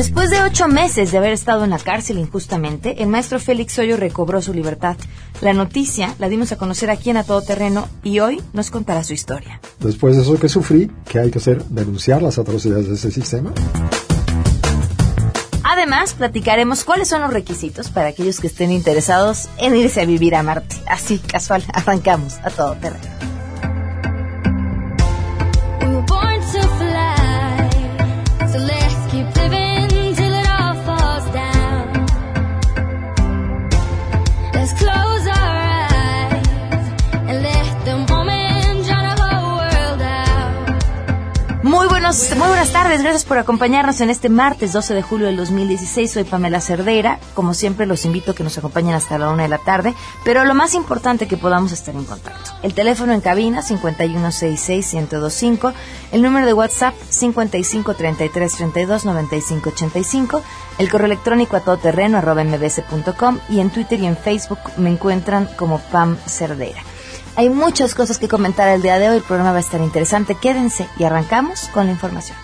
Después de ocho meses de haber estado en la cárcel injustamente, el maestro Félix Hoyo recobró su libertad. La noticia la dimos a conocer aquí en A Todo Terreno y hoy nos contará su historia. Después de eso que sufrí, ¿qué hay que hacer? ¿Denunciar las atrocidades de ese sistema? Además, platicaremos cuáles son los requisitos para aquellos que estén interesados en irse a vivir a Marte. Así, casual, arrancamos a todo terreno. Muy buenas tardes. Gracias por acompañarnos en este martes 12 de julio del 2016. Soy Pamela Cerdeira. Como siempre, los invito a que nos acompañen hasta la una de la tarde. Pero lo más importante que podamos estar en contacto. El teléfono en cabina 5166-1025. El número de WhatsApp 5533329585. El correo electrónico a todoterreno arroba mbs.com. Y en Twitter y en Facebook me encuentran como Pam Cerdeira. Hay muchas cosas que comentar el día de hoy, el programa va a estar interesante. Quédense y arrancamos con la información.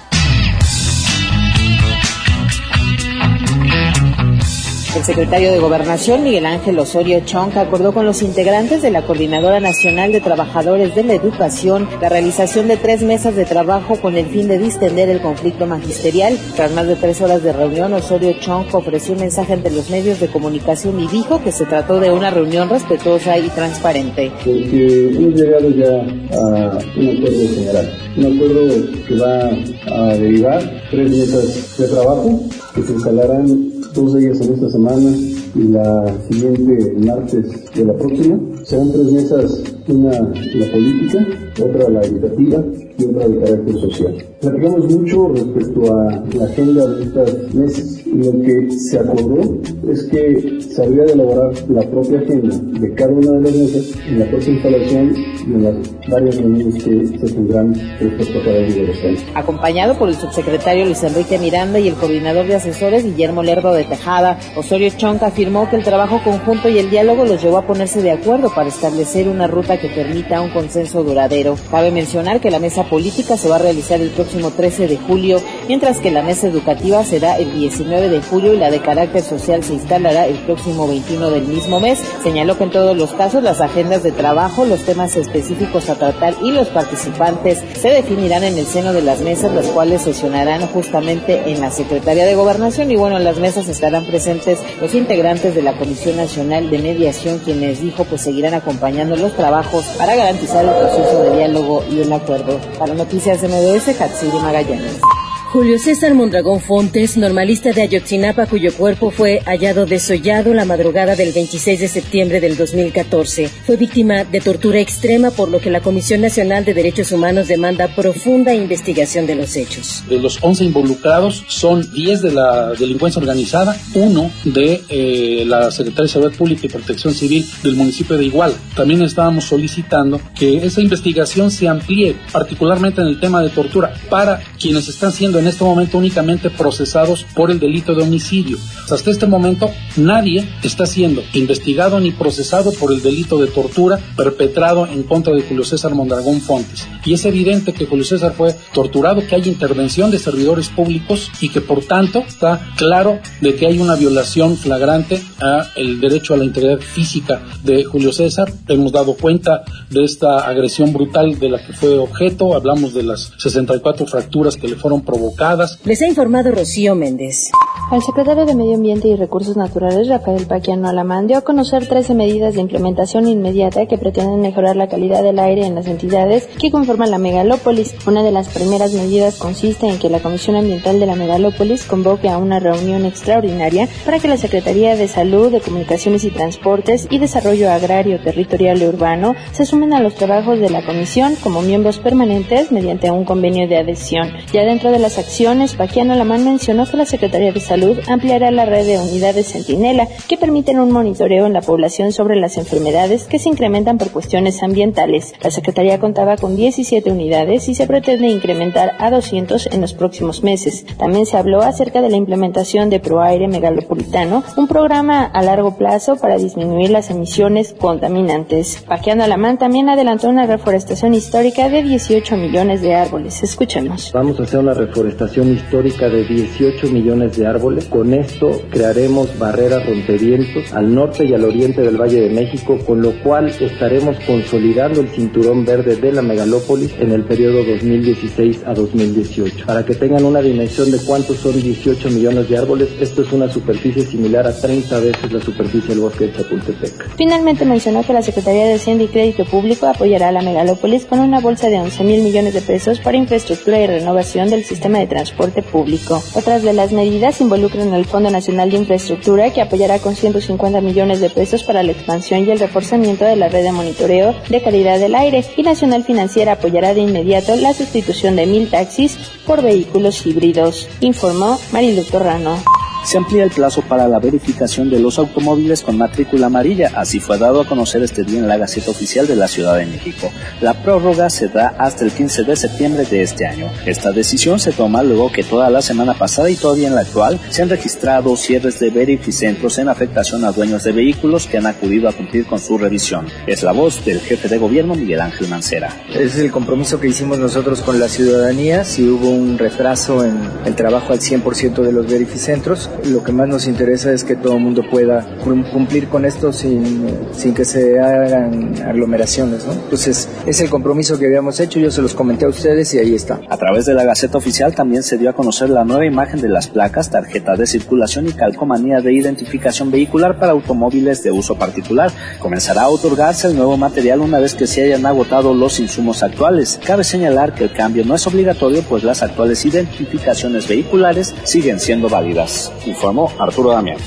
El secretario de Gobernación, Miguel Ángel Osorio Chong, acordó con los integrantes de la Coordinadora Nacional de Trabajadores de la Educación la realización de tres mesas de trabajo con el fin de distender el conflicto magisterial. Tras más de tres horas de reunión, Osorio Chong ofreció un mensaje ante los medios de comunicación y dijo que se trató de una reunión respetuosa y transparente. Porque hemos llegado ya a un acuerdo general, un acuerdo que va a derivar tres mesas de trabajo que se instalarán dos ellas en esta semana y la siguiente martes de la próxima. Serán tres mesas, una la política, otra la educativa y otra de carácter social. Platicamos mucho respecto a la agenda de estas meses y lo que se acordó es que se habría de elaborar la propia agenda de cada una de las mesas en la próxima instalación y en las varias reuniones que se tendrán respecto a cada uno de los temas. Acompañado por el subsecretario Luis Enrique Miranda y el coordinador de asesores Guillermo Lerdo de Tejada, Osorio Chonca afirmó que el trabajo conjunto y el diálogo los llevó a ponerse de acuerdo para establecer una ruta que permita un consenso duradero. Cabe mencionar que la mesa política se va a realizar el próximo 13 de julio, mientras que la mesa educativa será el 19 de julio y la de carácter social se instalará el próximo 21 del mismo mes. Señaló que en todos los casos las agendas de trabajo, los temas específicos a tratar y los participantes se definirán en el seno de las mesas, las cuales sesionarán justamente en la Secretaría de Gobernación y bueno, en las mesas estarán presentes los integrantes de la Comisión Nacional de Mediación, quienes dijo pues seguirán acompañando los trabajos para garantizar el proceso de diálogo y un acuerdo. Para Noticias MBS, Hatsiri Magallanes. Julio César Mondragón Fontes, normalista de Ayotzinapa, cuyo cuerpo fue hallado desollado la madrugada del 26 de septiembre del 2014. Fue víctima de tortura extrema, por lo que la Comisión Nacional de Derechos Humanos demanda profunda investigación de los hechos. De los 11 involucrados, son 10 de la delincuencia organizada, uno de eh, la Secretaría de Seguridad Pública y Protección Civil del municipio de Iguala. También estábamos solicitando que esa investigación se amplíe, particularmente en el tema de tortura, para quienes están siendo en en este momento únicamente procesados por el delito de homicidio. Hasta este momento nadie está siendo investigado ni procesado por el delito de tortura perpetrado en contra de Julio César Mondragón Fontes. Y es evidente que Julio César fue torturado, que hay intervención de servidores públicos y que por tanto está claro de que hay una violación flagrante a el derecho a la integridad física de Julio César. Hemos dado cuenta de esta agresión brutal de la que fue objeto, hablamos de las 64 fracturas que le fueron provocadas les ha informado Rocío Méndez. El secretario de Medio Ambiente y Recursos Naturales, Rafael Paquiano Alamán, dio a conocer 13 medidas de implementación inmediata que pretenden mejorar la calidad del aire en las entidades que conforman la megalópolis. Una de las primeras medidas consiste en que la Comisión Ambiental de la megalópolis convoque a una reunión extraordinaria para que la Secretaría de Salud, de Comunicaciones y Transportes y Desarrollo Agrario, Territorial y Urbano se sumen a los trabajos de la Comisión como miembros permanentes mediante un convenio de adhesión. Ya dentro de las acciones, Paquiano Alamán mencionó que la Secretaría de Salud ampliará la red de unidades Centinela que permiten un monitoreo en la población sobre las enfermedades que se incrementan por cuestiones ambientales. La Secretaría contaba con 17 unidades y se pretende incrementar a 200 en los próximos meses. También se habló acerca de la implementación de ProAire Megalopolitano, un programa a largo plazo para disminuir las emisiones contaminantes. Paqueando Alamán también adelantó una reforestación histórica de 18 millones de árboles. Escuchemos. Vamos a hacer una reforestación histórica de 18 millones de árboles. Con esto crearemos barreras rompevientos al norte y al oriente del Valle de México, con lo cual estaremos consolidando el cinturón verde de la megalópolis en el periodo 2016 a 2018. Para que tengan una dimensión de cuántos son 18 millones de árboles, esto es una superficie similar a 30 veces la superficie del bosque de Chapultepec. Finalmente mencionó que la Secretaría de Hacienda y Crédito Público apoyará a la megalópolis con una bolsa de 11 mil millones de pesos para infraestructura y renovación del sistema de transporte público. Otras de las medidas involucran al Fondo Nacional de Infraestructura que apoyará con 150 millones de pesos para la expansión y el reforzamiento de la red de monitoreo de calidad del aire y Nacional Financiera apoyará de inmediato la sustitución de mil taxis por vehículos híbridos, informó Marilu Torrano se amplía el plazo para la verificación de los automóviles con matrícula amarilla. Así fue dado a conocer este día en la Gaceta Oficial de la Ciudad de México. La prórroga se da hasta el 15 de septiembre de este año. Esta decisión se toma luego que toda la semana pasada y todavía en la actual se han registrado cierres de verificentros en afectación a dueños de vehículos que han acudido a cumplir con su revisión. Es la voz del jefe de gobierno Miguel Ángel Mancera. Es el compromiso que hicimos nosotros con la ciudadanía. Si hubo un retraso en el trabajo al 100% de los verificentros, lo que más nos interesa es que todo el mundo pueda cumplir con esto sin, sin que se hagan aglomeraciones, ¿no? Entonces, es el compromiso que habíamos hecho, yo se los comenté a ustedes y ahí está. A través de la Gaceta Oficial también se dio a conocer la nueva imagen de las placas, tarjeta de circulación y calcomanía de identificación vehicular para automóviles de uso particular. Comenzará a otorgarse el nuevo material una vez que se hayan agotado los insumos actuales. Cabe señalar que el cambio no es obligatorio, pues las actuales identificaciones vehiculares siguen siendo válidas. Informó Arturo Damián.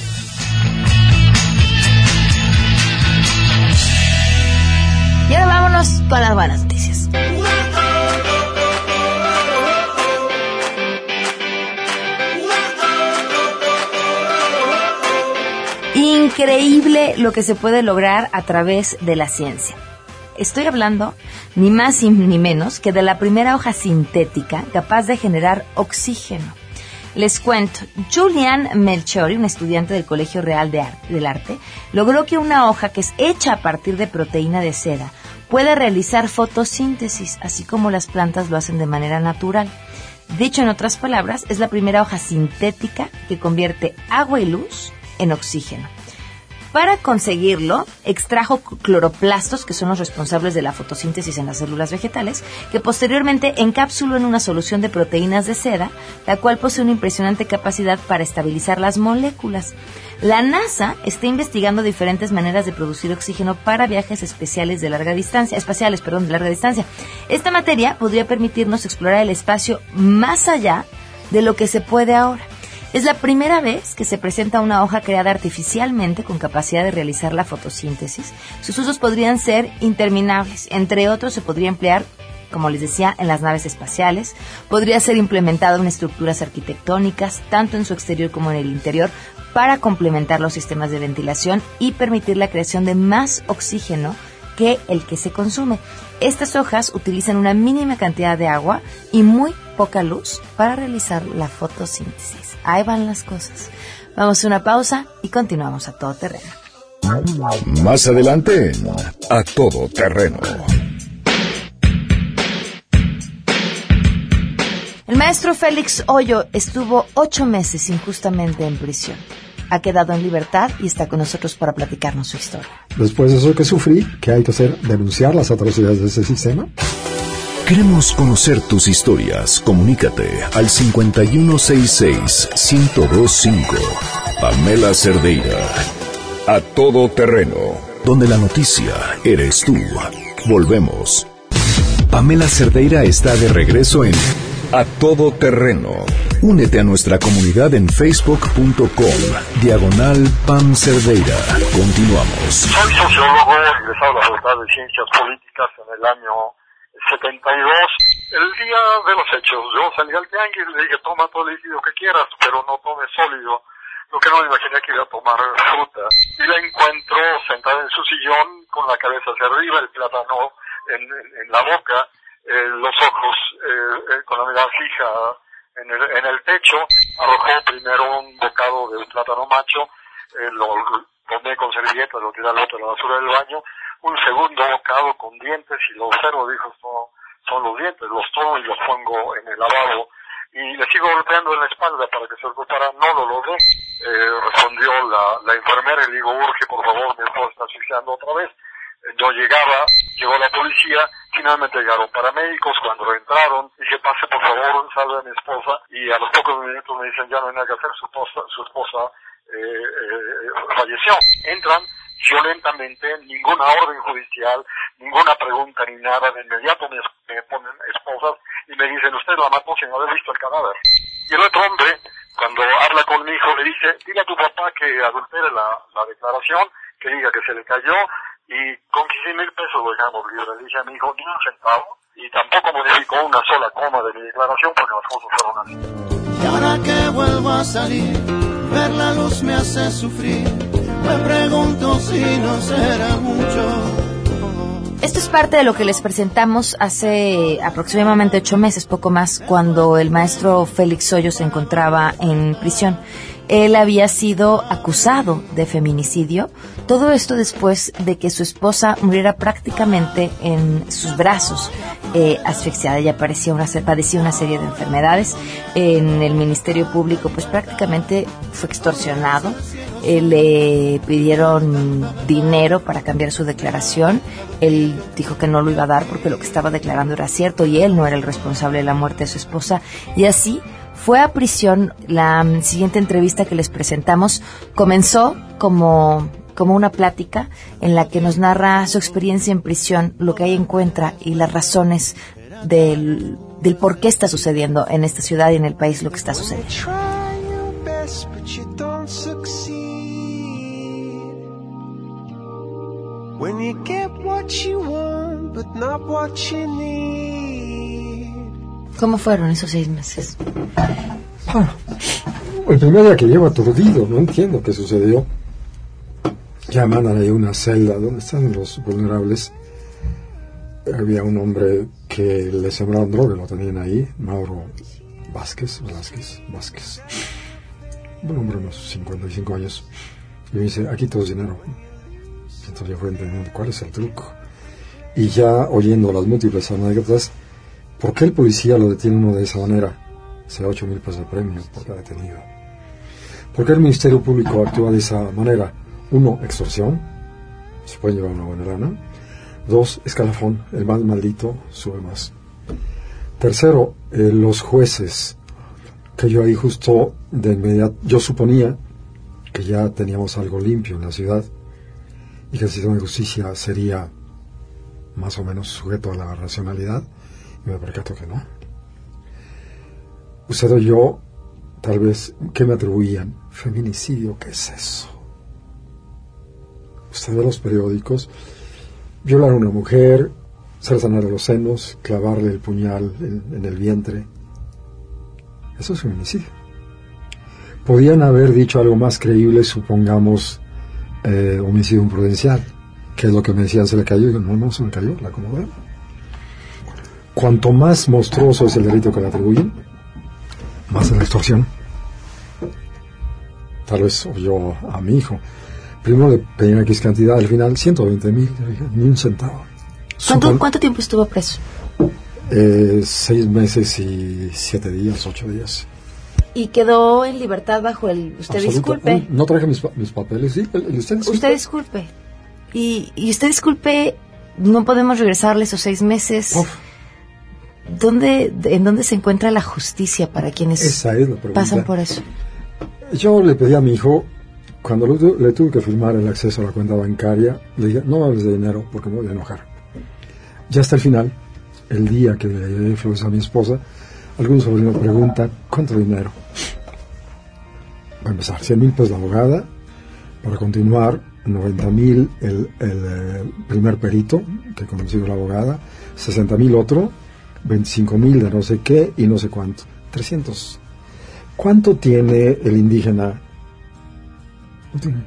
Y ahora vámonos con las buenas noticias. Increíble lo que se puede lograr a través de la ciencia. Estoy hablando ni más ni menos que de la primera hoja sintética capaz de generar oxígeno. Les cuento, Julian Melchiori, un estudiante del Colegio Real de del Arte, logró que una hoja que es hecha a partir de proteína de seda pueda realizar fotosíntesis, así como las plantas lo hacen de manera natural. Dicho en otras palabras, es la primera hoja sintética que convierte agua y luz en oxígeno. Para conseguirlo, extrajo cloroplastos, que son los responsables de la fotosíntesis en las células vegetales, que posteriormente encapsuló en una solución de proteínas de seda, la cual posee una impresionante capacidad para estabilizar las moléculas. La NASA está investigando diferentes maneras de producir oxígeno para viajes especiales de larga distancia, espaciales, perdón, de larga distancia. Esta materia podría permitirnos explorar el espacio más allá de lo que se puede ahora. Es la primera vez que se presenta una hoja creada artificialmente con capacidad de realizar la fotosíntesis. Sus usos podrían ser interminables. Entre otros, se podría emplear como les decía, en las naves espaciales. Podría ser implementada en estructuras arquitectónicas, tanto en su exterior como en el interior, para complementar los sistemas de ventilación y permitir la creación de más oxígeno que el que se consume. Estas hojas utilizan una mínima cantidad de agua y muy poca luz para realizar la fotosíntesis. Ahí van las cosas. Vamos a una pausa y continuamos a todo terreno. Más adelante, a todo terreno. El maestro Félix Hoyo estuvo ocho meses injustamente en prisión. Ha quedado en libertad y está con nosotros para platicarnos su historia. Después de eso que sufrí, ¿qué hay que hacer? ¿Denunciar las atrocidades de ese sistema? Queremos conocer tus historias. Comunícate al 5166-1025. Pamela Cerdeira. A todo terreno. Donde la noticia eres tú. Volvemos. Pamela Cerdeira está de regreso en A todo terreno. Únete a nuestra comunidad en facebook.com. Diagonal Pam Cerdeira. Continuamos. Soy sociólogo, de la Facultad de Ciencias Políticas en el año 72. El día de los hechos, yo salí al tianguis y le dije, toma todo el líquido que quieras, pero no tomes sólido. Lo que no me imaginé que iba a tomar fruta. Y la encuentro sentada en su sillón, con la cabeza hacia arriba, el plátano en, la boca, eh, los ojos eh, eh, con la mirada fija en el, en el techo, arrojó primero un bocado de plátano macho, eh, lo tomé con servilleta, lo tiré al otro de la basura del baño, un segundo bocado con dientes y lo observo, dijo, son, son los dientes, los tomo y los pongo en el lavabo y le sigo golpeando en la espalda para que se ocupara, no lo logré, eh, respondió la, la enfermera y le digo, urge por favor, mi esposa está asfixiando otra vez, yo llegaba, llegó la policía, finalmente llegaron paramédicos, cuando entraron, dije, pase por favor, salve a mi esposa, y a los pocos minutos me dicen, ya no hay nada que hacer, su esposa, su esposa eh, eh, falleció. Entran violentamente, ninguna orden judicial, ninguna pregunta ni nada, de inmediato me, ponen esposas y me dicen, usted la mató sin haber visto el cadáver. Y el otro hombre, cuando habla con mi hijo, le dice, dile a tu papá que adultere la, la declaración, que diga que se le cayó, y con 15 mil pesos lo dejamos libre. Le a mi hijo, ni un centavo, y tampoco modificó una sola coma de mi declaración porque las cosas fueron así. Y ahora que vuelvo a salir, ver la luz me hace sufrir, me Esto es parte de lo que les presentamos hace aproximadamente ocho meses, poco más, cuando el maestro Félix Hoyo se encontraba en prisión él había sido acusado de feminicidio. Todo esto después de que su esposa muriera prácticamente en sus brazos, eh, asfixiada. Ella parecía una, padecía una serie de enfermedades. En el Ministerio Público, pues prácticamente fue extorsionado. Eh, le pidieron dinero para cambiar su declaración. Él dijo que no lo iba a dar porque lo que estaba declarando era cierto y él no era el responsable de la muerte de su esposa. Y así fue a prisión. La siguiente entrevista que les presentamos comenzó como, como una plática en la que nos narra su experiencia en prisión, lo que ahí encuentra y las razones del, del por qué está sucediendo en esta ciudad y en el país lo que está sucediendo. ¿Cómo fueron esos seis meses? Bueno, el primer día que llevo aturdido, no entiendo qué sucedió. Mandan ahí una celda donde están los vulnerables. Había un hombre que le sembraron droga, lo tenían ahí, Mauro Vázquez, Vázquez, Vázquez. Un hombre de unos 55 años. Y me dice, aquí todo es dinero. Entonces yo fui entendiendo cuál es el truco. Y ya oyendo las múltiples anécdotas, ¿Por qué el policía lo detiene uno de esa manera? Se da 8 mil pesos de premio por cada detenido. ¿Por qué el Ministerio Público actúa de esa manera? Uno, extorsión. Se puede llevar una buena lana. Dos, escalafón. El más maldito sube más. Tercero, eh, los jueces. Que yo ahí justo de inmediato, yo suponía que ya teníamos algo limpio en la ciudad y que el sistema de justicia sería más o menos sujeto a la racionalidad me percato que no. Usted o yo, tal vez, ¿qué me atribuían? Feminicidio, ¿qué es eso? Los periódicos, violar a una mujer, cercenar los senos, clavarle el puñal en, el vientre. Eso es feminicidio. Podían haber dicho algo más creíble, supongamos, eh, homicidio imprudencial, que es lo que me decían, se le cayó, y no, no se me cayó, la acomodé cuanto más monstruoso es el delito que le atribuyen, más es la extorsión. Tal vez yo a mi hijo. Primero le pedí X cantidad, al final 120 mil, ni un centavo. ¿Cuánto, tiempo estuvo preso? Eh, seis meses y siete días, ocho días. ¿Y quedó en libertad bajo el... Usted disculpe. No traje mis, papeles, sí. Usted disculpe. Usted disculpe. Y, y usted disculpe, no podemos regresarle esos seis meses. ¿Dónde, ¿En dónde se encuentra la justicia para quienes pasan por eso? Yo le pedí a mi hijo, cuando le, tuve que firmar el acceso a la cuenta bancaria, le dije, no hables de dinero porque me voy a enojar. Ya hasta el final, el día que le llevé a mi esposa, algún sobrino pregunta, ¿cuánto dinero? Va a empezar, 100 mil pesos de abogada, para continuar, 90 mil el, el eh, primer perito, que conoció la abogada, 60 mil otro, 25 mil de no sé qué y no sé cuánto. 300. ¿Cuánto tiene el indígena? No.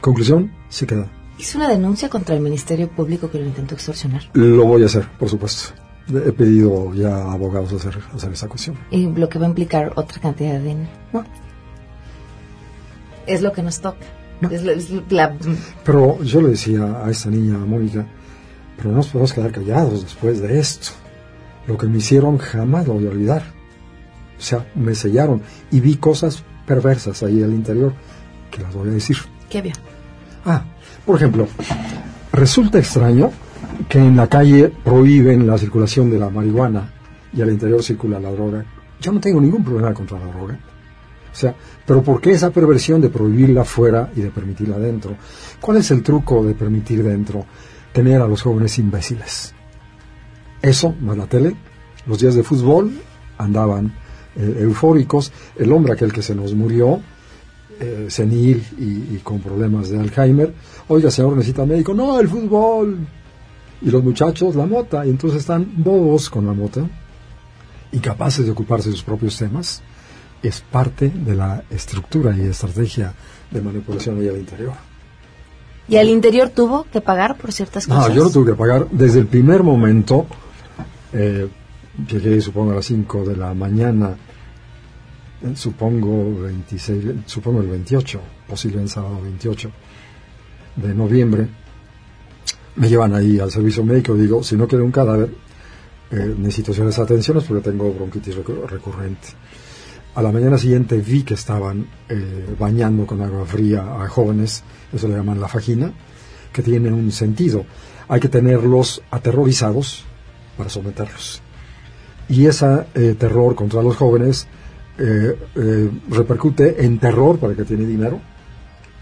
Conclusión, se queda. ¿Hizo una denuncia contra el Ministerio Público que lo intentó extorsionar? Lo voy a hacer, por supuesto. He pedido ya a abogados hacer, hacer esa cuestión. Y lo que va a implicar otra cantidad de dinero. No. Es lo que nos toca. Es la- es la- Pero yo le decía a esta niña, a Mónica, pero no nos podemos quedar callados después de esto. Lo que me hicieron jamás lo voy a olvidar. O sea, me sellaron y vi cosas perversas ahí al interior que las voy a decir. ¿Qué vio? Ah, por ejemplo, resulta extraño que en la calle prohíben la circulación de la marihuana y al interior circula la droga. Yo no tengo ningún problema contra la droga. O sea, pero ¿por qué esa perversión de prohibirla fuera y de permitirla dentro? ¿Cuál es el truco de permitir dentro tener a los jóvenes imbéciles? Eso, más la tele, los días de fútbol andaban eh, eufóricos, el hombre aquel que se nos murió, eh, senil y, y con problemas de Alzheimer, oiga señor, necesita médico, no, el fútbol, y los muchachos la mota, y entonces están bobos con la mota, incapaces de ocuparse de sus propios temas, es parte de la estructura y estrategia de manipulación ahí al interior. ¿Y al interior tuvo que pagar por ciertas No, cosas? yo no tuve que pagar desde el primer momento. Eh, llegué, supongo, a las 5 de la mañana. Eh, supongo, 26, supongo el 28, posiblemente sábado 28 de noviembre. Me llevan ahí al servicio médico. Digo, si no queda un cadáver, eh, necesito hacerles atenciones porque tengo bronquitis recu- recurrente. A la mañana siguiente vi que estaban eh, bañando con agua fría a jóvenes, eso le llaman la vagina, que tiene un sentido. Hay que tenerlos aterrorizados para someterlos. Y ese terror contra los jóvenes eh, eh, repercute en terror para el que tiene dinero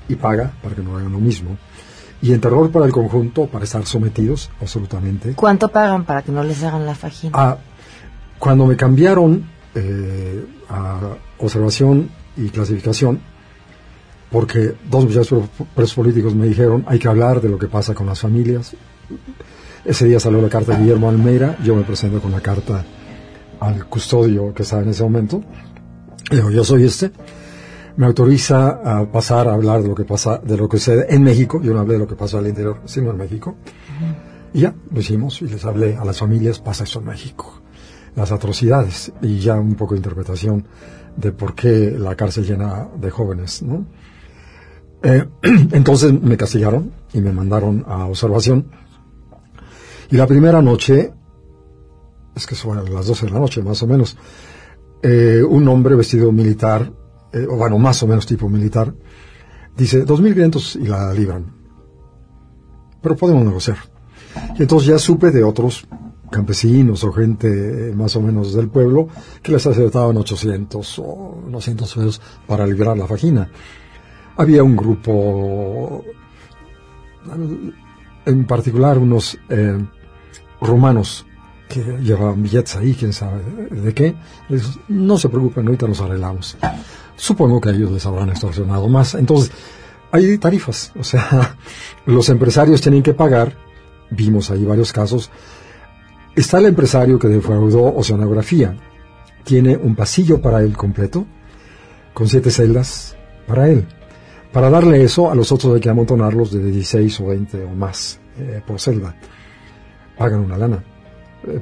y paga para que no hagan lo mismo. Y en terror para el conjunto, para estar sometidos absolutamente ¿Cuánto pagan para que no les hagan la fajina? Ah, cuando me cambiaron eh, a observación y clasificación, porque dos muchachos presos políticos me dijeron hay que hablar de lo que pasa con las familias. Ese día salió la carta de Guillermo Almeida, yo me presento con la carta al custodio que estaba en ese momento. Le digo, yo soy este. Me autoriza a pasar a hablar de lo que pasa, de lo que sucede en México. Yo no hablé de lo que pasa al interior, sino en México. Y ya, lo hicimos y les hablé a las familias, pasa esto en México. Las atrocidades y ya un poco de interpretación de por qué la cárcel llena de jóvenes, ¿no? Eh, entonces me castigaron y me mandaron a observación. Y la primera noche, es que son las 12 de la noche más o menos, eh, un hombre vestido militar, eh, o bueno, más o menos tipo militar, dice 2.500 y la libran. Pero podemos negociar. Y entonces ya supe de otros campesinos o gente eh, más o menos del pueblo que les aceptaban 800 o 900 pesos para liberar la vagina. Había un grupo, en particular unos rumanos que llevaban billetes ahí, quién sabe de qué. Les no se preocupen, ahorita nos arreglamos. Supongo que ellos les habrán extorsionado más. Entonces, hay tarifas. O sea, los empresarios tienen que pagar. Vimos ahí varios casos. Está el empresario que defraudó oceanografía. Tiene un pasillo para él completo, con siete celdas para él. Para darle eso, a los otros hay que amontonarlos de 16 o 20 o más eh, por celda. Pagan una lana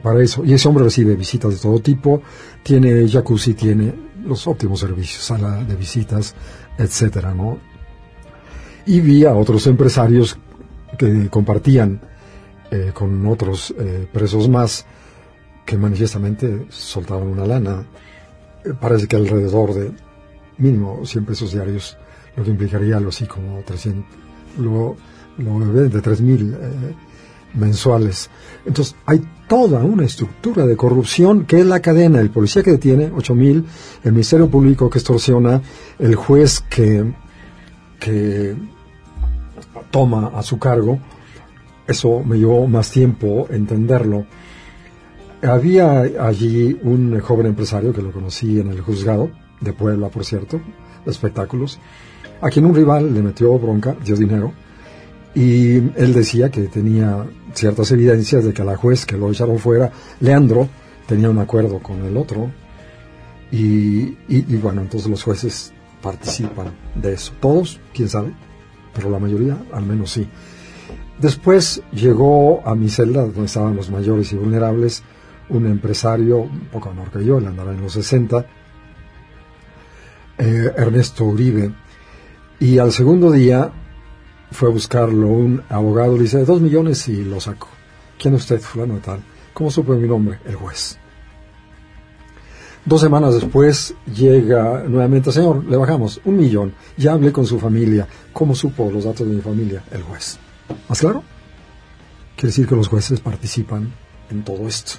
para eso. Y ese hombre recibe visitas de todo tipo, tiene jacuzzi, tiene los óptimos servicios, sala de visitas, etcétera, ¿no? Y vi a otros empresarios que compartían eh, con otros eh, presos más que manifiestamente soltaban una lana. Eh, parece que alrededor de mínimo 100 pesos diarios, lo que implicaría algo así como 300, lo, lo de 3.000 eh, mensuales. Entonces, hay toda una estructura de corrupción que es la cadena, el policía que detiene 8.000, el Ministerio Público que extorsiona, el juez que, que toma a su cargo. Eso me llevó más tiempo entenderlo. Había allí un joven empresario que lo conocí en el juzgado, de Puebla, por cierto, de espectáculos, a quien un rival le metió bronca, dio dinero, y él decía que tenía ciertas evidencias de que la juez que lo echaron fuera, Leandro, tenía un acuerdo con el otro, y, y, bueno, entonces los jueces participan de eso. Todos, quién sabe, pero la mayoría al menos sí. Después llegó a mi celda, donde estaban los mayores y vulnerables, un empresario, un poco menor que yo, él andaba en los 60, eh, Ernesto Uribe, y al segundo día fue a buscarlo un abogado, le dice, dos millones y lo saco. ¿Quién es usted, fulano de tal? ¿Cómo supo mi nombre? El juez. Dos semanas después llega nuevamente, señor, le bajamos un millón. Ya hablé con su familia. ¿Cómo supo los datos de mi familia? El juez. ¿Más claro? Quiere decir que los jueces participan en todo esto.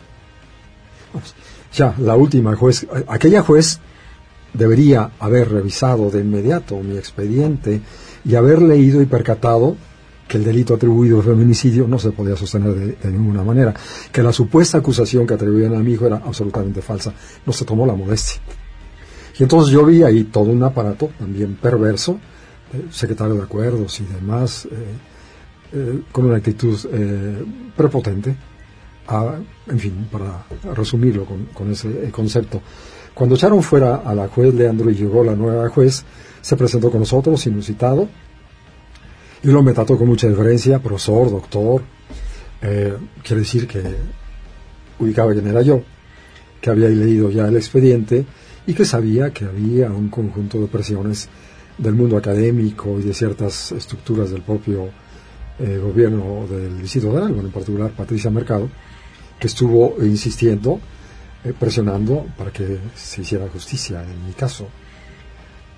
ya, la última juez, aquella juez debería haber revisado de inmediato mi expediente y haber leído y percatado que el delito atribuido de feminicidio no se podía sostener de, ninguna manera, que la supuesta acusación que atribuían a mi hijo era absolutamente falsa, no se tomó la modestia. Y entonces yo vi ahí todo un aparato también perverso, eh, secretario de acuerdos y demás, eh, eh, con una actitud prepotente, en fin, para resumirlo con, con ese concepto. Cuando echaron fuera a la juez Leandro y llegó la nueva juez, se presentó con nosotros, inusitado, y lo me trató con mucha diferencia, profesor, doctor. Eh, quiere decir que ubicaba quién era yo, que había leído ya el expediente y que sabía que había un conjunto de presiones del mundo académico y de ciertas estructuras del propio eh, gobierno del Distrito de Algo, en particular Patricia Mercado, que estuvo insistiendo, eh, presionando para que se hiciera justicia en mi caso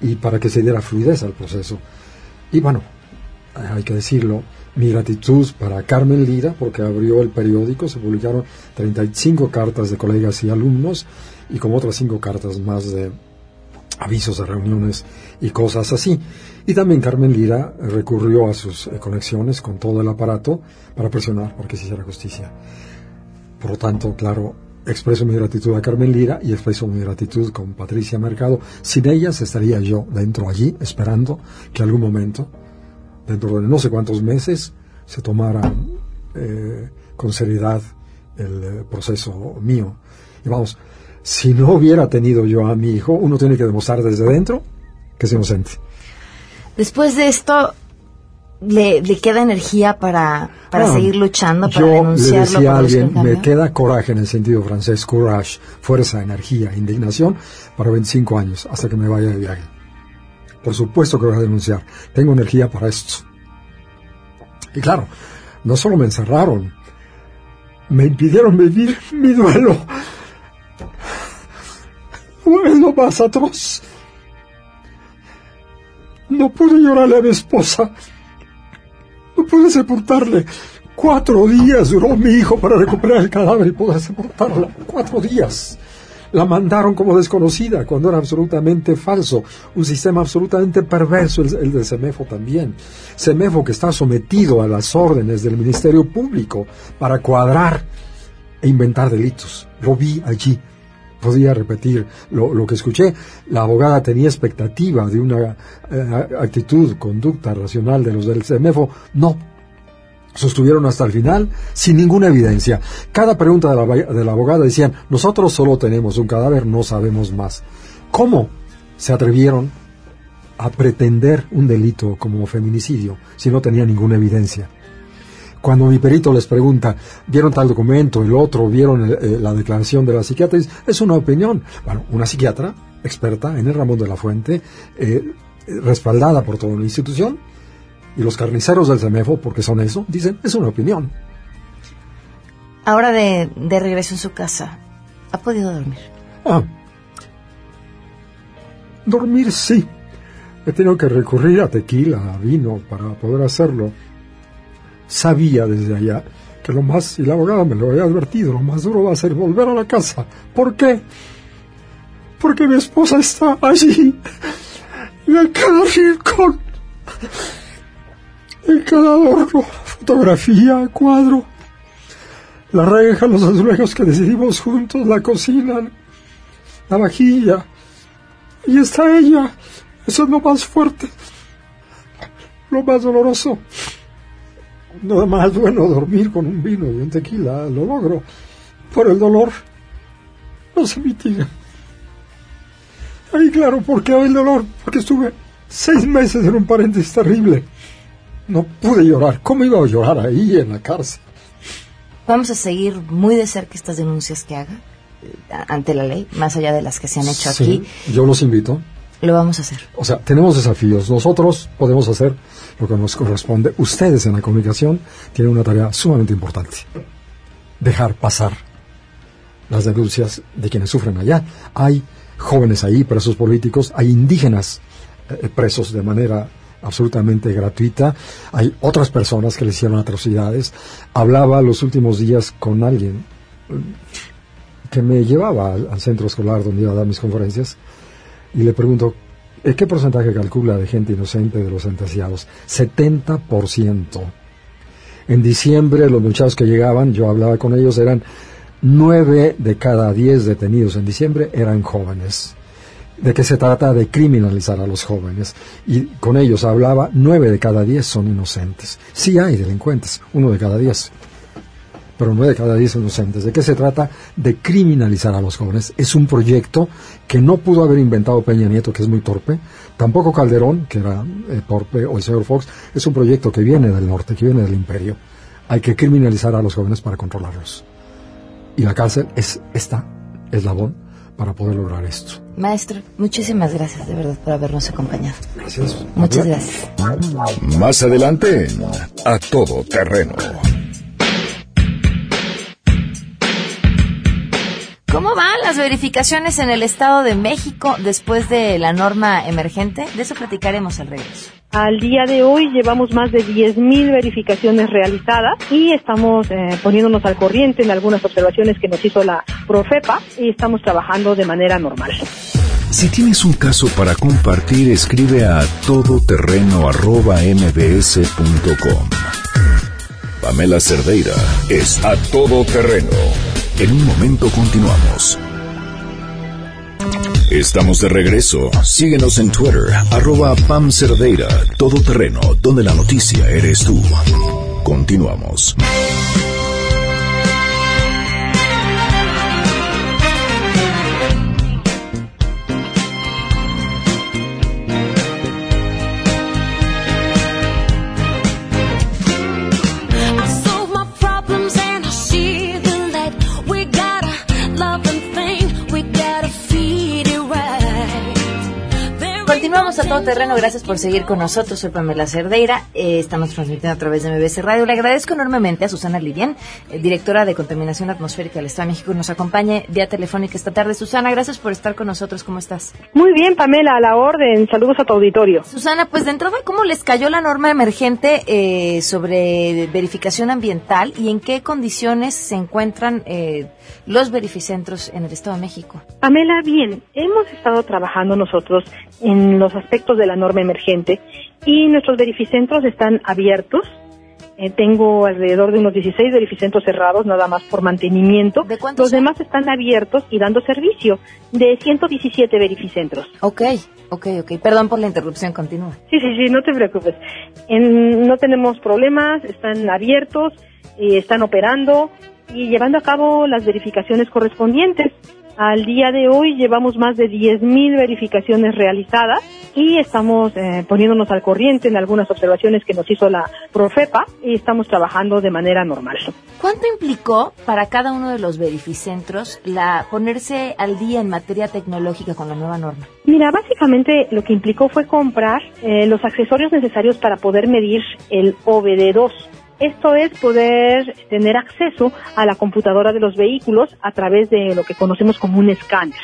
y para que se diera fluidez al proceso. Y bueno, hay que decirlo, mi gratitud para Carmen Lira, porque abrió el periódico, se publicaron 35 cartas de colegas y alumnos, y como otras cinco cartas más de avisos de reuniones y cosas así. Y también Carmen Lira recurrió a sus eh, conexiones con todo el aparato para presionar para que se hiciera justicia. Por lo tanto, claro, expreso mi gratitud a Carmen Lira y expreso mi gratitud con Patricia Mercado. Sin ellas estaría yo dentro allí, esperando que algún momento dentro de no sé cuántos meses se tomara eh, con seriedad el eh, proceso mío. Y vamos, si no hubiera tenido yo a mi hijo, uno tiene que demostrar desde dentro que es inocente. Después de esto, le, queda energía para, para ah, seguir luchando, para yo Le decía a alguien, me queda coraje en el sentido francés, courage, fuerza, energía, indignación, para 25 años, hasta que me vaya de viaje. Por supuesto que voy a denunciar. Tengo energía para esto. Y claro, no solo me encerraron, me impidieron vivir mi duelo. Fue lo más atroz. No pude llorarle a mi esposa. No pude sepultarle. Cuatro días duró mi hijo para recuperar el cadáver y poder sepultarla. Cuatro días la mandaron como desconocida cuando era absolutamente falso, un sistema absolutamente perverso el, de Semefo también. Semefo que está sometido a las órdenes del Ministerio Público para cuadrar e inventar delitos. Lo vi allí. Podía repetir lo, que escuché. La abogada tenía expectativa de una eh, actitud, conducta racional de los del CEMEFO. No, sostuvieron hasta el final sin ninguna evidencia. Cada pregunta de la, de la, abogada decían, nosotros solo tenemos un cadáver, no sabemos más. ¿Cómo se atrevieron a pretender un delito como feminicidio si no tenía ninguna evidencia? Cuando mi perito les pregunta, ¿vieron tal documento, el otro, vieron eh, la declaración de la psiquiatra? Es una opinión. Bueno, una psiquiatra experta en el Ramón de la Fuente, eh, respaldada por toda una institución, y los carniceros del CEMEFO, porque son eso, dicen, es una opinión. Ahora de, de regreso en su casa, ¿ha podido dormir? Ah, dormir sí. He tenido que recurrir a tequila, a vino, para poder hacerlo. Sabía desde allá que lo más, y la abogada me lo había advertido, lo más duro va a ser volver a la casa. ¿Por qué? Porque mi esposa está allí, en cada rincón en cada adorno, fotografía, cuadro, la reja, los azulejos que decidimos juntos, la cocina, la vajilla, Y está ella. Eso es lo más fuerte. Lo más doloroso. Nada más bueno dormir con un vino y un tequila. Lo logro. Pero el dolor no se mitiga. Ahí claro, ¿por qué el dolor? Porque estuve seis meses en un paréntesis terrible. No pude llorar. ¿Cómo iba a llorar ahí en la cárcel? Vamos a seguir muy de cerca estas denuncias que haga eh, ante la ley, más allá de las que se han hecho Sí, aquí. yo los invito. Lo vamos a hacer. O sea, tenemos desafíos. Nosotros podemos hacer lo que nos corresponde. Ustedes en la comunicación tienen una tarea sumamente importante. Dejar pasar las denuncias de quienes sufren allá. Hay jóvenes ahí, presos políticos, hay indígenas eh, presos de manera absolutamente gratuita. Hay otras personas que le hicieron atrocidades. Hablaba los últimos días con alguien eh, que me llevaba al, al centro escolar donde iba a dar mis conferencias y le pregunto, ¿eh, ¿qué porcentaje calcula de gente inocente de los sentenciados? 70%. En diciembre los muchachos que llegaban, yo hablaba con ellos, eran nueve de cada diez detenidos en diciembre eran jóvenes. ¿De qué se trata? De criminalizar a los jóvenes. Y con ellos hablaba, nueve de cada diez son inocentes. Sí hay delincuentes, uno de cada diez. Pero nueve de cada diez inocentes. ¿De qué se trata? De criminalizar a los jóvenes. Es un proyecto que no pudo haber inventado Peña Nieto, que es muy torpe. Tampoco Calderón, que era eh, torpe, o el señor Fox. Es un proyecto que viene del norte, que viene del imperio. Hay que criminalizar a los jóvenes para controlarlos. Y la cárcel es esta eslabón para poder lograr esto. Maestro, muchísimas gracias de verdad por habernos acompañado. Gracias. Muchas gracias. Más adelante A Todo Terreno. ¿Cómo van las verificaciones en el Estado de México después de la norma emergente? De eso platicaremos al regreso. Al día de hoy llevamos más de 10.000 verificaciones realizadas y estamos eh, poniéndonos al corriente en algunas observaciones que nos hizo la Profepa y estamos trabajando de manera normal. Si tienes un caso para compartir, escribe a todoterreno.mbs.com. Pamela Cerdeira es a todo terreno. En un momento continuamos. Estamos de regreso. Síguenos en Twitter, arroba Pam Cerdeira, todo terreno, donde la noticia eres tú. Continuamos. Todo terreno, gracias por seguir con nosotros, soy Pamela Cerdeira, eh, estamos transmitiendo a través de MBC Radio. Le agradezco enormemente a Susana Lidian, eh, directora de Contaminación Atmosférica del Estado de México, nos acompañe vía telefónica esta tarde. Susana, gracias por estar con nosotros, ¿cómo estás? Muy bien, Pamela, a la orden. Saludos a tu auditorio. Susana, pues de entrada, ¿cómo les cayó la norma emergente eh, sobre verificación ambiental y en qué condiciones se encuentran eh, los verificentros en el Estado de México? Pamela, bien, hemos estado trabajando nosotros en los aspectos de la norma emergente y nuestros verificentros están abiertos. Eh, tengo alrededor de unos 16 verificentros cerrados, nada más por mantenimiento. Los demás están abiertos y dando servicio de 117 verificentros. Ok, ok, ok. Perdón por la interrupción, continúa. Sí, sí, sí, no te preocupes. En- no tenemos problemas, están abiertos, eh, están operando y llevando a cabo las verificaciones correspondientes. Al día de hoy llevamos más de 10.000 verificaciones realizadas y estamos eh, poniéndonos al corriente en algunas observaciones que nos hizo la Profepa y estamos trabajando de manera normal. ¿Cuánto implicó para cada uno de los verificentros la ponerse al día en materia tecnológica con la nueva norma? Mira, básicamente lo que implicó fue comprar eh, los accesorios necesarios para poder medir el OBD2. Esto es poder tener acceso a la computadora de los vehículos a través de lo que conocemos como un escáner.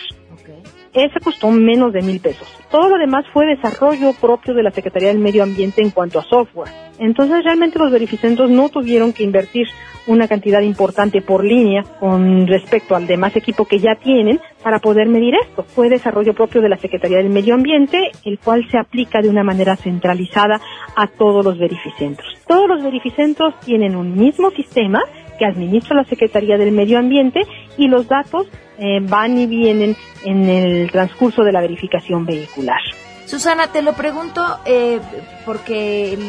Ese costó menos de mil pesos. Todo lo demás fue desarrollo propio de la Secretaría del Medio Ambiente en cuanto a software. Entonces realmente los verificentros no tuvieron que invertir una cantidad importante por línea con respecto al demás equipo que ya tienen para poder medir esto. Fue desarrollo propio de la Secretaría del Medio Ambiente, el cual se aplica de una manera centralizada a todos los verificentros. Todos los verificentros tienen un mismo sistema que administra la Secretaría del Medio Ambiente y los datos eh, van y vienen en el transcurso de la verificación vehicular. Susana, te lo pregunto eh, porque el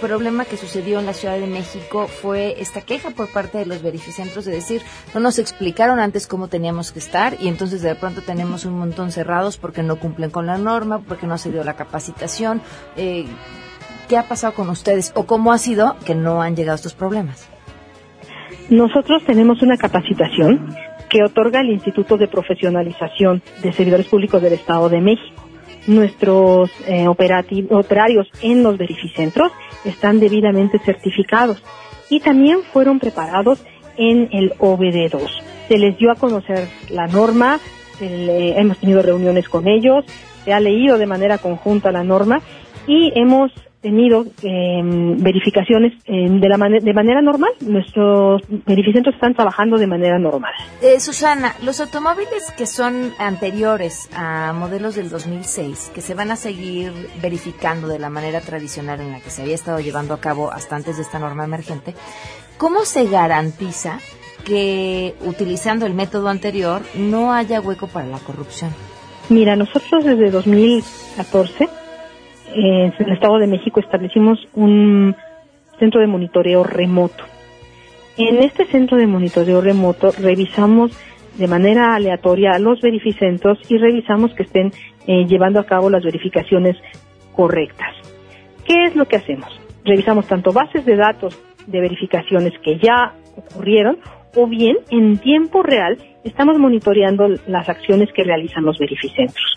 problema que sucedió en la Ciudad de México fue esta queja por parte de los verificentros de decir, no nos explicaron antes cómo teníamos que estar y entonces de pronto tenemos un montón cerrados porque no cumplen con la norma, porque no se dio la capacitación. Eh, ¿Qué ha pasado con ustedes o cómo ha sido que no han llegado estos problemas? Nosotros tenemos una capacitación que otorga el Instituto de Profesionalización de Servidores Públicos del Estado de México. Nuestros eh, operarios en los verificentros están debidamente certificados y también fueron preparados en el OBD2. Se les dio a conocer la norma, le- hemos tenido reuniones con ellos, se ha leído de manera conjunta la norma y hemos tenido eh, verificaciones eh, de, la mane- de manera normal. Nuestros verificentros están trabajando de manera normal. Eh, Susana, los automóviles que son anteriores a modelos del 2006, que se van a seguir verificando de la manera tradicional en la que se había estado llevando a cabo hasta antes de esta norma emergente, ¿cómo se garantiza que utilizando el método anterior no haya hueco para la corrupción? Mira, nosotros desde 2014 eh, en el Estado de México establecimos un centro de monitoreo remoto. En este centro de monitoreo remoto revisamos de manera aleatoria los verificentros y revisamos que estén eh, llevando a cabo las verificaciones correctas. ¿Qué es lo que hacemos? Revisamos tanto bases de datos de verificaciones que ya ocurrieron o bien en tiempo real estamos monitoreando las acciones que realizan los verificentros.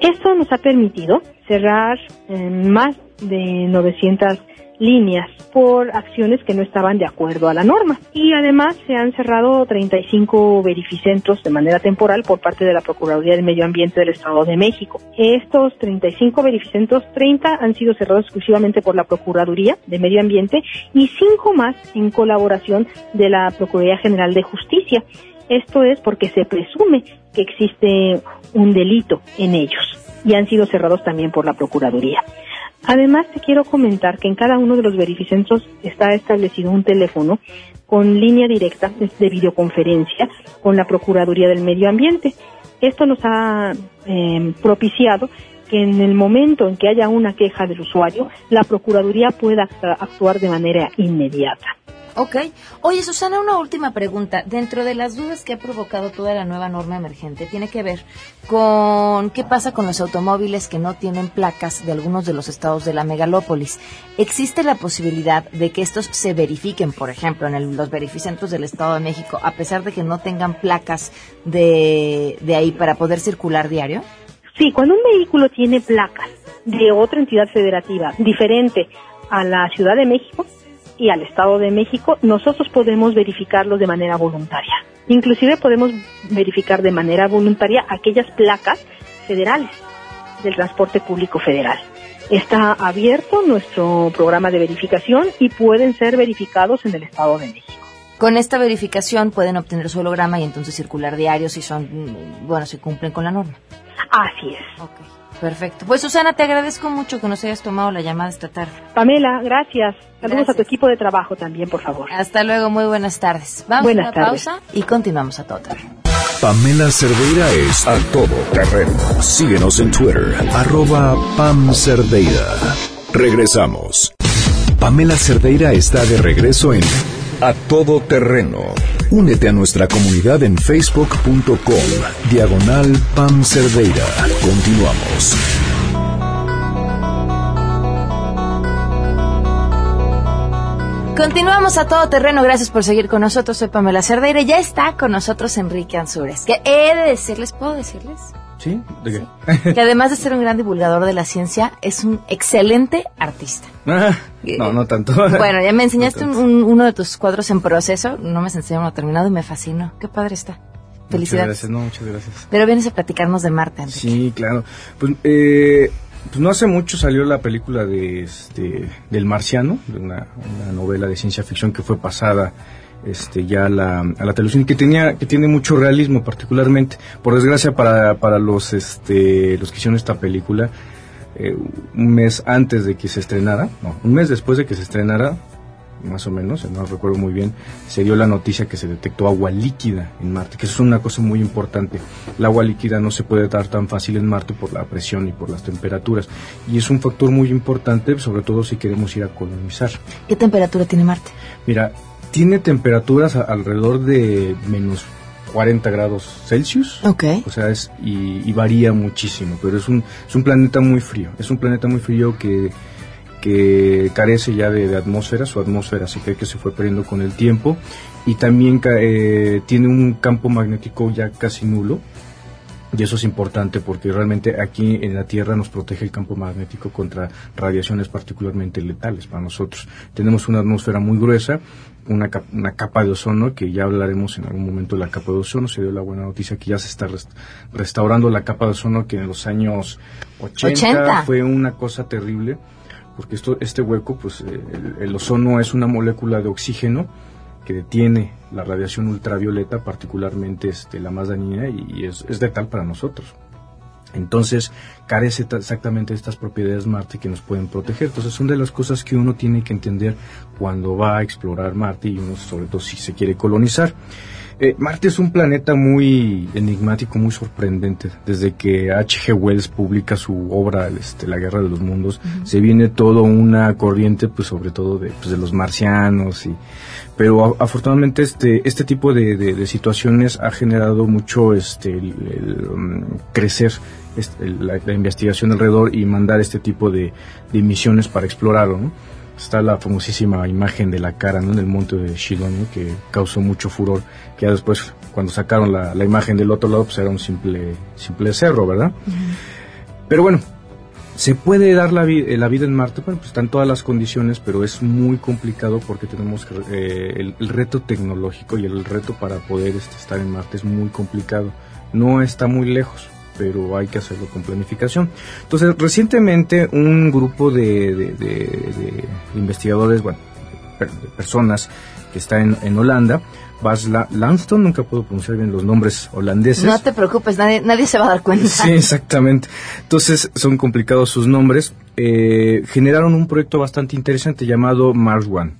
Esto nos ha permitido cerrar más de 900 líneas por acciones que no estaban de acuerdo a la norma. Y además se han cerrado 35 verificentros de manera temporal por parte de la Procuraduría del Medio Ambiente del Estado de México. Estos 35 verificentros, 30 han sido cerrados exclusivamente por la Procuraduría de Medio Ambiente y 5 más en colaboración de la Procuraduría General de Justicia. Esto es porque se presume que existe un delito en ellos y han sido cerrados también por la Procuraduría. Además, te quiero comentar que en cada uno de los verificentros está establecido un teléfono con línea directa de videoconferencia con la Procuraduría del Medio Ambiente. Esto nos ha eh, propiciado que en el momento en que haya una queja del usuario, la Procuraduría pueda actuar de manera inmediata. Ok. Oye, Susana, una última pregunta. Dentro de las dudas que ha provocado toda la nueva norma emergente, tiene que ver con qué pasa con los automóviles que no tienen placas de algunos de los estados de la megalópolis. ¿Existe la posibilidad de que estos se verifiquen, por ejemplo, en el- los verificentros del Estado de México, a pesar de que no tengan placas de, de ahí para poder circular diario? Sí, cuando un vehículo tiene placas de otra entidad federativa diferente a la Ciudad de México y al Estado de México, nosotros podemos verificarlos de manera voluntaria. Inclusive podemos verificar de manera voluntaria aquellas placas federales del transporte público federal. Está abierto nuestro programa de verificación y pueden ser verificados en el Estado de México. Con esta verificación pueden obtener su holograma y entonces circular diario si son, mm, bueno, si cumplen con la norma. Así es. Perfecto. Pues Susana, te agradezco mucho que nos hayas tomado la llamada esta tarde. Pamela, gracias. Saludos a tu equipo de trabajo también, por favor. Hasta luego, muy buenas tardes. Vamos Buenas a una tardes. pausa y continuamos a todo terreno. Pamela Cerdeira es a todo terreno. Síguenos en Twitter, arroba Pam Cerdeira. Regresamos. Pamela Cerdeira está de regreso en A Todo Terreno. Únete a nuestra comunidad en facebook.com, diagonal Pam Cerdeira. Continuamos. Continuamos a todo terreno. Gracias por seguir con nosotros. Soy Pamela Cerdeira. y Ya está con nosotros Enrique Ansures. Que he de decirles, ¿puedo decirles? ¿Sí? ¿De qué? Que además de ser un gran divulgador de la ciencia, es un excelente artista. Ah, no, no tanto. Bueno, ya me enseñaste un- un- uno de tus cuadros en proceso. No me enseñaste uno terminado y me fascinó. Qué padre está. Muchas Felicidades. gracias, no, muchas gracias. Pero vienes a platicarnos de Marte, Enrique. Sí, claro. Pues, eh, pues no hace mucho salió la película de este del Marciano, de una, novela de ciencia ficción que fue pasada este ya a la, a la televisión que tenía que tiene mucho realismo particularmente. Por desgracia para, para los este los que hicieron esta película eh, un mes antes de que se estrenara no un mes después de que se estrenara más o menos, no recuerdo muy bien, se dio la noticia que se detectó agua líquida en Marte, que eso es una cosa muy importante. El agua líquida no se puede dar tan fácil en Marte por la presión y por las temperaturas. Y es un factor muy importante, sobre todo si queremos ir a colonizar. ¿Qué temperatura tiene Marte? Mira, tiene temperaturas alrededor de menos 40 grados Celsius. Ok. O sea, es, y, y varía muchísimo, pero es un, es un planeta muy frío. Es un planeta muy frío que, que carece ya de, de atmósfera. Su atmósfera se cree que se fue perdiendo con el tiempo. Y también eh, tiene un campo magnético ya casi nulo. Y eso es importante porque realmente aquí en la Tierra nos protege el campo magnético contra radiaciones particularmente letales para nosotros. Tenemos una atmósfera muy gruesa, una, cap- una capa de ozono, que ya hablaremos en algún momento de la capa de ozono. Se dio la buena noticia que ya se está rest- restaurando la capa de ozono que en los años 80, 80. fue una cosa terrible porque esto, este hueco, pues eh, el, el ozono es una molécula de oxígeno que detiene la radiación ultravioleta, particularmente este, la más dañina, y es, es letal para nosotros. Entonces, carece ta- exactamente de estas propiedades Marte que nos pueden proteger. Entonces, son de las cosas que uno tiene que entender cuando va a explorar Marte y uno, sobre todo, si se quiere colonizar. Eh, Marte es un planeta muy enigmático, muy sorprendente. Desde que H.G. Wells publica su obra, este, La Guerra de los Mundos, se viene todo una corriente, pues sobre todo de, pues, de los marcianos. y Pero a- afortunadamente este, este tipo de, de- de situaciones ha generado mucho este, el- el, um, crecer este, el- la, la investigación alrededor y mandar este tipo de, de misiones para explorarlo. ¿no? Está la famosísima imagen de la cara ¿no? en el monte de Shilon, ¿no? que causó mucho furor, que ya después cuando sacaron la, la imagen del otro lado pues era un simple, simple cerro, ¿verdad? Pero bueno, ¿se puede dar la, vi- eh, la vida en Marte? Bueno, pues están todas las condiciones, pero es muy complicado porque tenemos que, eh, el, el reto tecnológico y el reto para poder este, estar en Marte es muy complicado. No está muy lejos, pero hay que hacerlo con planificación. Entonces, recientemente un grupo de, de- de- de investigadores, bueno, per- de personas que está en, en Holanda, Bas La- Lanston, nunca puedo pronunciar bien los nombres holandeses. No te preocupes, nadie, nadie se va a dar cuenta. Sí, exactamente. Entonces son complicados sus nombres. Eh, generaron un proyecto bastante interesante llamado Mars One.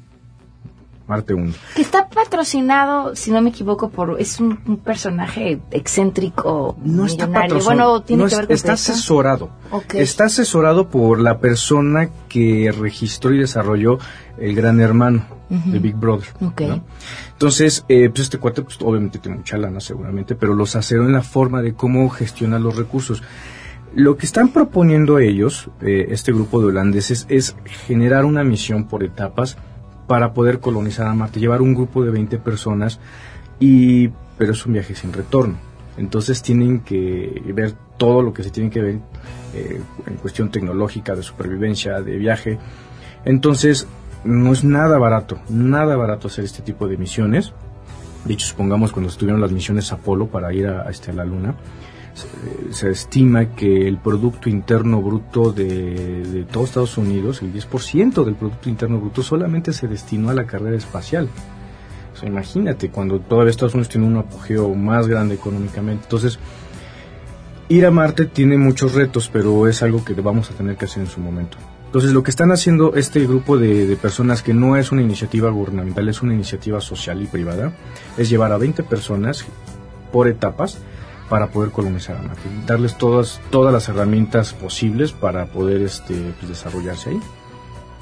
Marte 1. Que está patrocinado, si no me equivoco, por es un, un personaje excéntrico, No está patrocinado. Bueno, tiene no que es- ver con Está esto? asesorado. Ok. Está asesorado por la persona que registró y desarrolló el Gran Hermano de Big Brother. Ok. ¿no? Entonces, eh, pues este cuate, pues obviamente tiene mucha lana seguramente, pero los asesoró en la forma de cómo gestionar los recursos. Lo que están proponiendo ellos, eh, este grupo de holandeses, es generar una misión por etapas para poder colonizar a Marte, llevar un grupo de 20 personas, y, pero es un viaje sin retorno. Entonces tienen que ver todo lo que se tiene que ver eh, en cuestión tecnológica, de supervivencia, de viaje. Entonces, no es nada barato, nada barato hacer este tipo de misiones. De hecho, supongamos cuando estuvieron las misiones Apolo para ir a, a, este, a la Luna, se, estima que el Producto Interno Bruto de, de todos Estados Unidos, el 10% del Producto Interno Bruto solamente se destinó a la carrera espacial. O sea, imagínate, cuando todavía Estados Unidos tiene un apogeo más grande económicamente. Entonces, ir a Marte tiene muchos retos, pero es algo que vamos a tener que hacer en su momento. Entonces, lo que están haciendo este grupo de, de, personas, que no es una iniciativa gubernamental, es una iniciativa social y privada, es llevar a 20 personas por etapas para poder colonizar Marte, darles todas, todas las herramientas posibles para poder este, pues, desarrollarse ahí.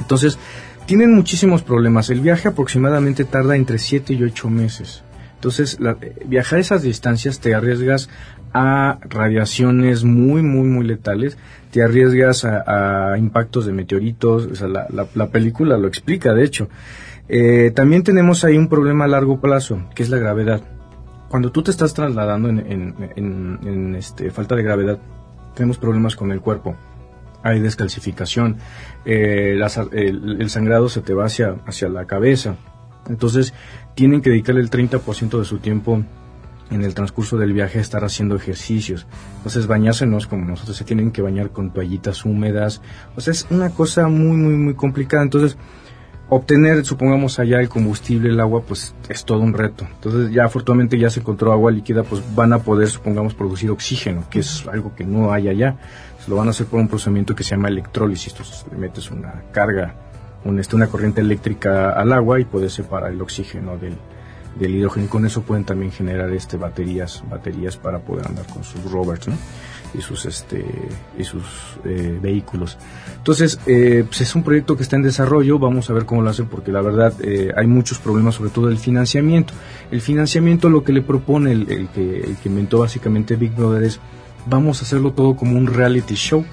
Entonces, tienen muchísimos problemas. El viaje aproximadamente tarda entre 7 y 8 meses. Entonces, la, viajar esas distancias te arriesgas a radiaciones muy, muy, muy letales, te arriesgas a, impactos de meteoritos, la, película lo explica, de hecho. Eh, también tenemos ahí un problema a largo plazo, que es la gravedad. Cuando tú te estás trasladando en, este, falta de gravedad, tenemos problemas con el cuerpo. Hay descalcificación, eh, las, el, sangrado se te va hacia, hacia la cabeza. Entonces, tienen que dedicarle el 30% de su tiempo en el transcurso del viaje a estar haciendo ejercicios. Entonces, bañarse no es como nosotros, se tienen que bañar con toallitas húmedas. O sea, es una cosa muy, muy, muy complicada. Entonces, obtener, supongamos allá el combustible, el agua, pues es todo un reto. Entonces, ya afortunadamente ya se encontró agua líquida, pues van a poder, supongamos, producir oxígeno, que es algo que no hay allá. Lo van a hacer por un procedimiento que se llama electrólisis. Entonces, le metes una carga un, este, una corriente eléctrica al agua y puede separar el oxígeno del, del hidrógeno y con eso pueden también generar este baterías baterías para poder andar con sus rovers ¿no? Y sus este y sus eh, vehículos. Entonces eh, pues es un proyecto que está en desarrollo vamos a ver cómo lo hacen porque la verdad eh, hay muchos problemas sobre todo el financiamiento. El financiamiento lo que le propone el, que el que inventó básicamente Big Brother es vamos a hacerlo todo como un reality show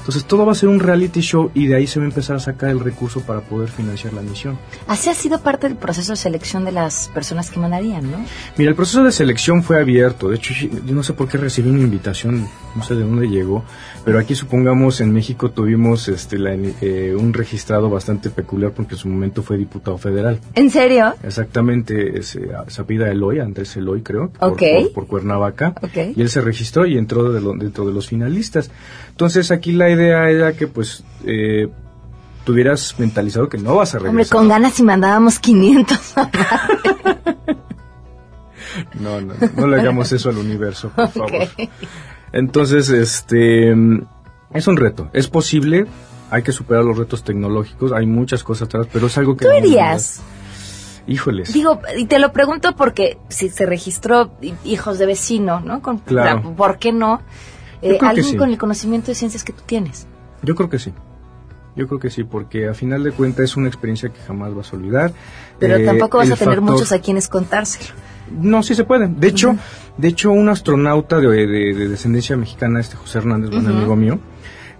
entonces todo va a ser un reality show y de ahí se va a empezar a sacar el recurso para poder financiar la misión. Así ha sido parte del proceso de selección de las personas que mandarían, ¿no? Mira, el proceso de selección fue abierto. De hecho, yo no sé por qué recibí una invitación, no sé de dónde llegó, pero aquí supongamos en México tuvimos este la- eh, un registrado bastante peculiar porque en su momento fue diputado federal. ¿En serio? Exactamente, se, se apellida Eloy, Andrés Eloy creo, por, Ok. por- por Cuernavaca. Ok. Y él se registró y entró de lo- dentro de los finalistas. Entonces aquí la idea era que pues eh, tuvieras mentalizado que no vas a regresar. Hombre, con ganas y mandábamos 500. No, no, no le hagamos eso al universo, por favor. Entonces, este es un reto, es posible, hay que superar los retos tecnológicos, hay muchas cosas atrás, pero es algo que ¿Tú vamos a irías? ver. Híjoles. Digo, y te lo pregunto porque si se registró hi- hijos de vecino, ¿no? Con, Claro. la- ¿Por qué no? Eh, alguien sí. con el conocimiento de ciencias que tú tienes. Yo creo que sí. Yo creo que sí, porque a final de cuentas es una experiencia que jamás vas a olvidar. Pero Eh, tampoco vas a tener factor- muchos a quienes contárselo. No, sí se puede. De hecho, de hecho un astronauta de, de- de descendencia mexicana, este José Hernández, buen amigo mío,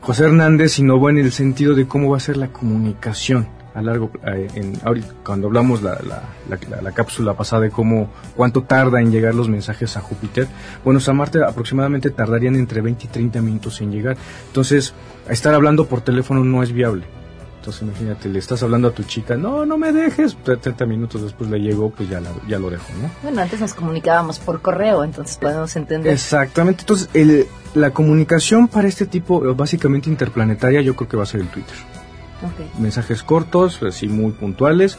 José Hernández innovó en el sentido de cómo va a ser la comunicación a largo en, ahorita, cuando hablamos la, la, la, la- la cápsula pasada de cómo cuánto tarda en llegar los mensajes a Júpiter bueno a Marte aproximadamente tardarían entre 20 y 30 minutos en llegar entonces estar hablando por teléfono no es viable entonces imagínate le estás hablando a tu chica no no me dejes 30 minutos después le llegó pues ya ya lo dejo no Bueno, antes nos comunicábamos por correo, entonces podemos entender. Exactamente. Entonces, el- la comunicación para este tipo, básicamente interplanetaria, yo creo que va a ser el Twitter. Mensajes cortos, así muy puntuales.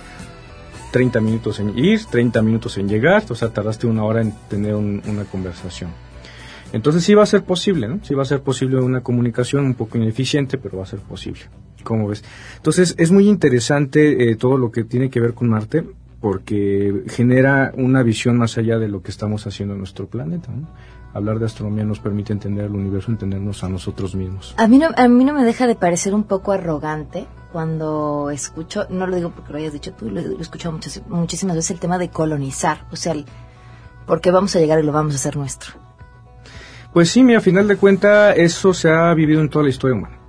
30 minutos en ir, 30 minutos en llegar, o sea, tardaste una hora en tener un- una conversación. Entonces sí va a ser posible, ¿no? Sí va a ser posible una comunicación un poco ineficiente, pero va a ser posible. ¿Cómo ves? Entonces es muy interesante eh, todo lo que tiene que ver con Marte porque genera una visión más allá de lo que estamos haciendo en nuestro planeta. ¿no? Hablar de astronomía nos permite entender el universo, entendernos a nosotros mismos. A mí, no, a mí no me deja de parecer un poco arrogante cuando escucho, no lo digo porque lo hayas dicho tú, lo, lo he escuchado muchas, muchísimas veces, el tema de colonizar, o sea, el, porque vamos a llegar y lo vamos a hacer nuestro. Pues sí, mira, a final de cuentas eso se ha vivido en toda la historia humana.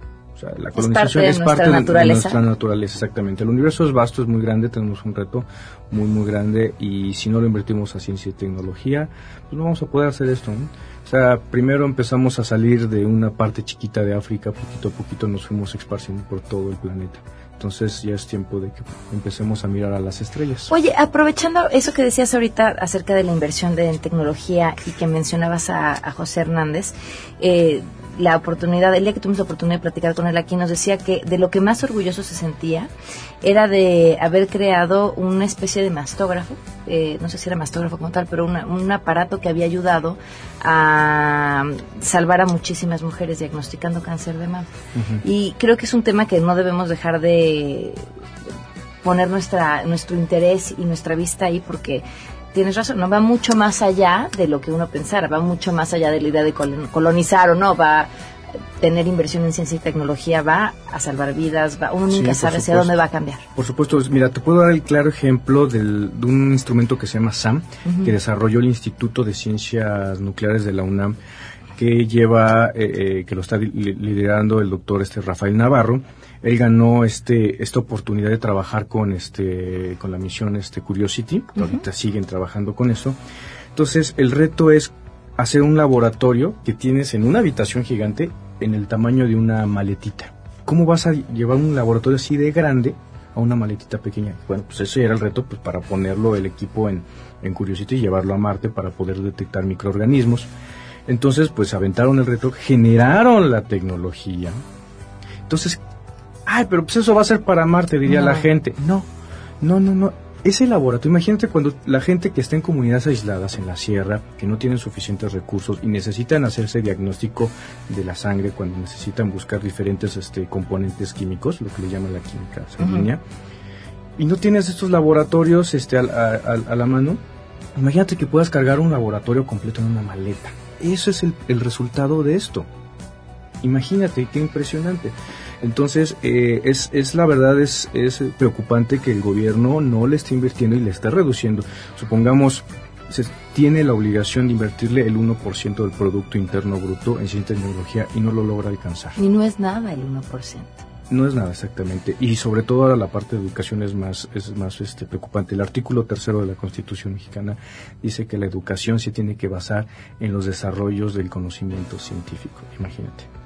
Sea, la colonización parte de es nuestra parte de- nuestra naturaleza, exactamente. El universo es vasto, es muy grande, tenemos un reto muy, muy grande y si no lo invertimos a ciencia y tecnología, pues no vamos a poder hacer esto. ¿no? O sea, primero empezamos a salir de una parte chiquita de África, poquito a poquito nos fuimos esparciendo por todo el planeta. Entonces ya es tiempo de que empecemos a mirar a las estrellas. Oye, aprovechando eso que decías ahorita acerca de la inversión de, en tecnología y que mencionabas a, a José Hernández, eh, la oportunidad, el día que tuvimos la oportunidad de platicar con él aquí, nos decía que de lo que más orgulloso se sentía era de haber creado una especie de mastógrafo, eh, no sé si era mastógrafo como tal, pero una- un aparato que había ayudado a salvar a muchísimas mujeres diagnosticando cáncer de mama. Y creo que es un tema que no debemos dejar de poner nuestra nuestro interés y nuestra vista ahí porque tienes razón, no va mucho más allá de lo que uno pensara, va mucho más allá de la idea de colon- colonizar o no, va a tener inversión en ciencia y tecnología, va a salvar vidas, va, uno nunca sabe hacia dónde va a cambiar. Por supuesto, pues, mira, te puedo dar el claro ejemplo del- de un instrumento que se llama SAM, que desarrolló el Instituto de Ciencias Nucleares de la UNAM, que lleva, eh, eh, que lo está li- liderando el doctor este Rafael Navarro. Él ganó este esta oportunidad de trabajar con este con la misión este Curiosity. que. Ahorita siguen trabajando con eso. Entonces, el reto es hacer un laboratorio que tienes en una habitación gigante en el tamaño de una maletita. ¿Cómo vas a llevar un laboratorio así de grande a una maletita pequeña? Bueno, pues ese era el reto pues, para ponerlo el equipo en, en Curiosity y llevarlo a Marte para poder detectar microorganismos. Entonces, pues aventaron el reto, generaron la tecnología. Entonces, ay, pero pues eso va a ser para Marte, diría No. la gente. No, no, no, no. ese laboratorio, imagínate cuando la gente que está en comunidades aisladas en la sierra, que no tienen suficientes recursos y necesitan hacerse diagnóstico de la sangre, cuando necesitan buscar diferentes este, componentes químicos, lo que le llaman la química sanguínea, y no tienes estos laboratorios este, a, a- a la mano, imagínate que puedas cargar un laboratorio completo en una maleta. Eso es el, el resultado de esto. Imagínate, qué impresionante. Entonces, eh, es, es la verdad, es, es preocupante que el gobierno no le esté invirtiendo y le esté reduciendo. Supongamos, se tiene la obligación de invertirle el 1% del Producto Interno Bruto en ciencia y tecnología y no lo logra alcanzar. Y no es nada el 1%. No es nada exactamente. Y sobre todo ahora la parte de educación es más, es más este, preocupante. El artículo tercero de la Constitución mexicana dice que la educación se tiene que basar en los desarrollos del conocimiento científico. Imagínate.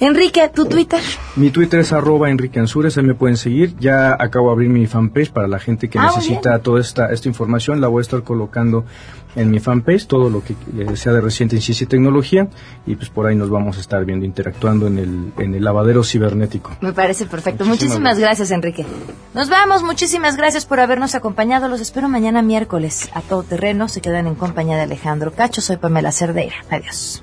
Enrique, ¿tu Twitter? Mi Twitter es arroba Enrique Ansures, ahí me pueden seguir. Ya acabo de abrir mi fanpage para la gente que Ah, necesita toda esta, esta información. La voy a estar colocando en mi fanpage, todo lo que eh, sea de reciente en ciencia y tecnología. Y pues por ahí nos vamos a estar viendo, interactuando en el, en el lavadero cibernético. Me parece perfecto. Muchísimas Muchísimas gracias, Enrique. Nos vamos. Muchísimas gracias por habernos acompañado. Los espero mañana miércoles a todo terreno. Se quedan en compañía de Alejandro Cacho. Soy Pamela Cerdeira. Adiós.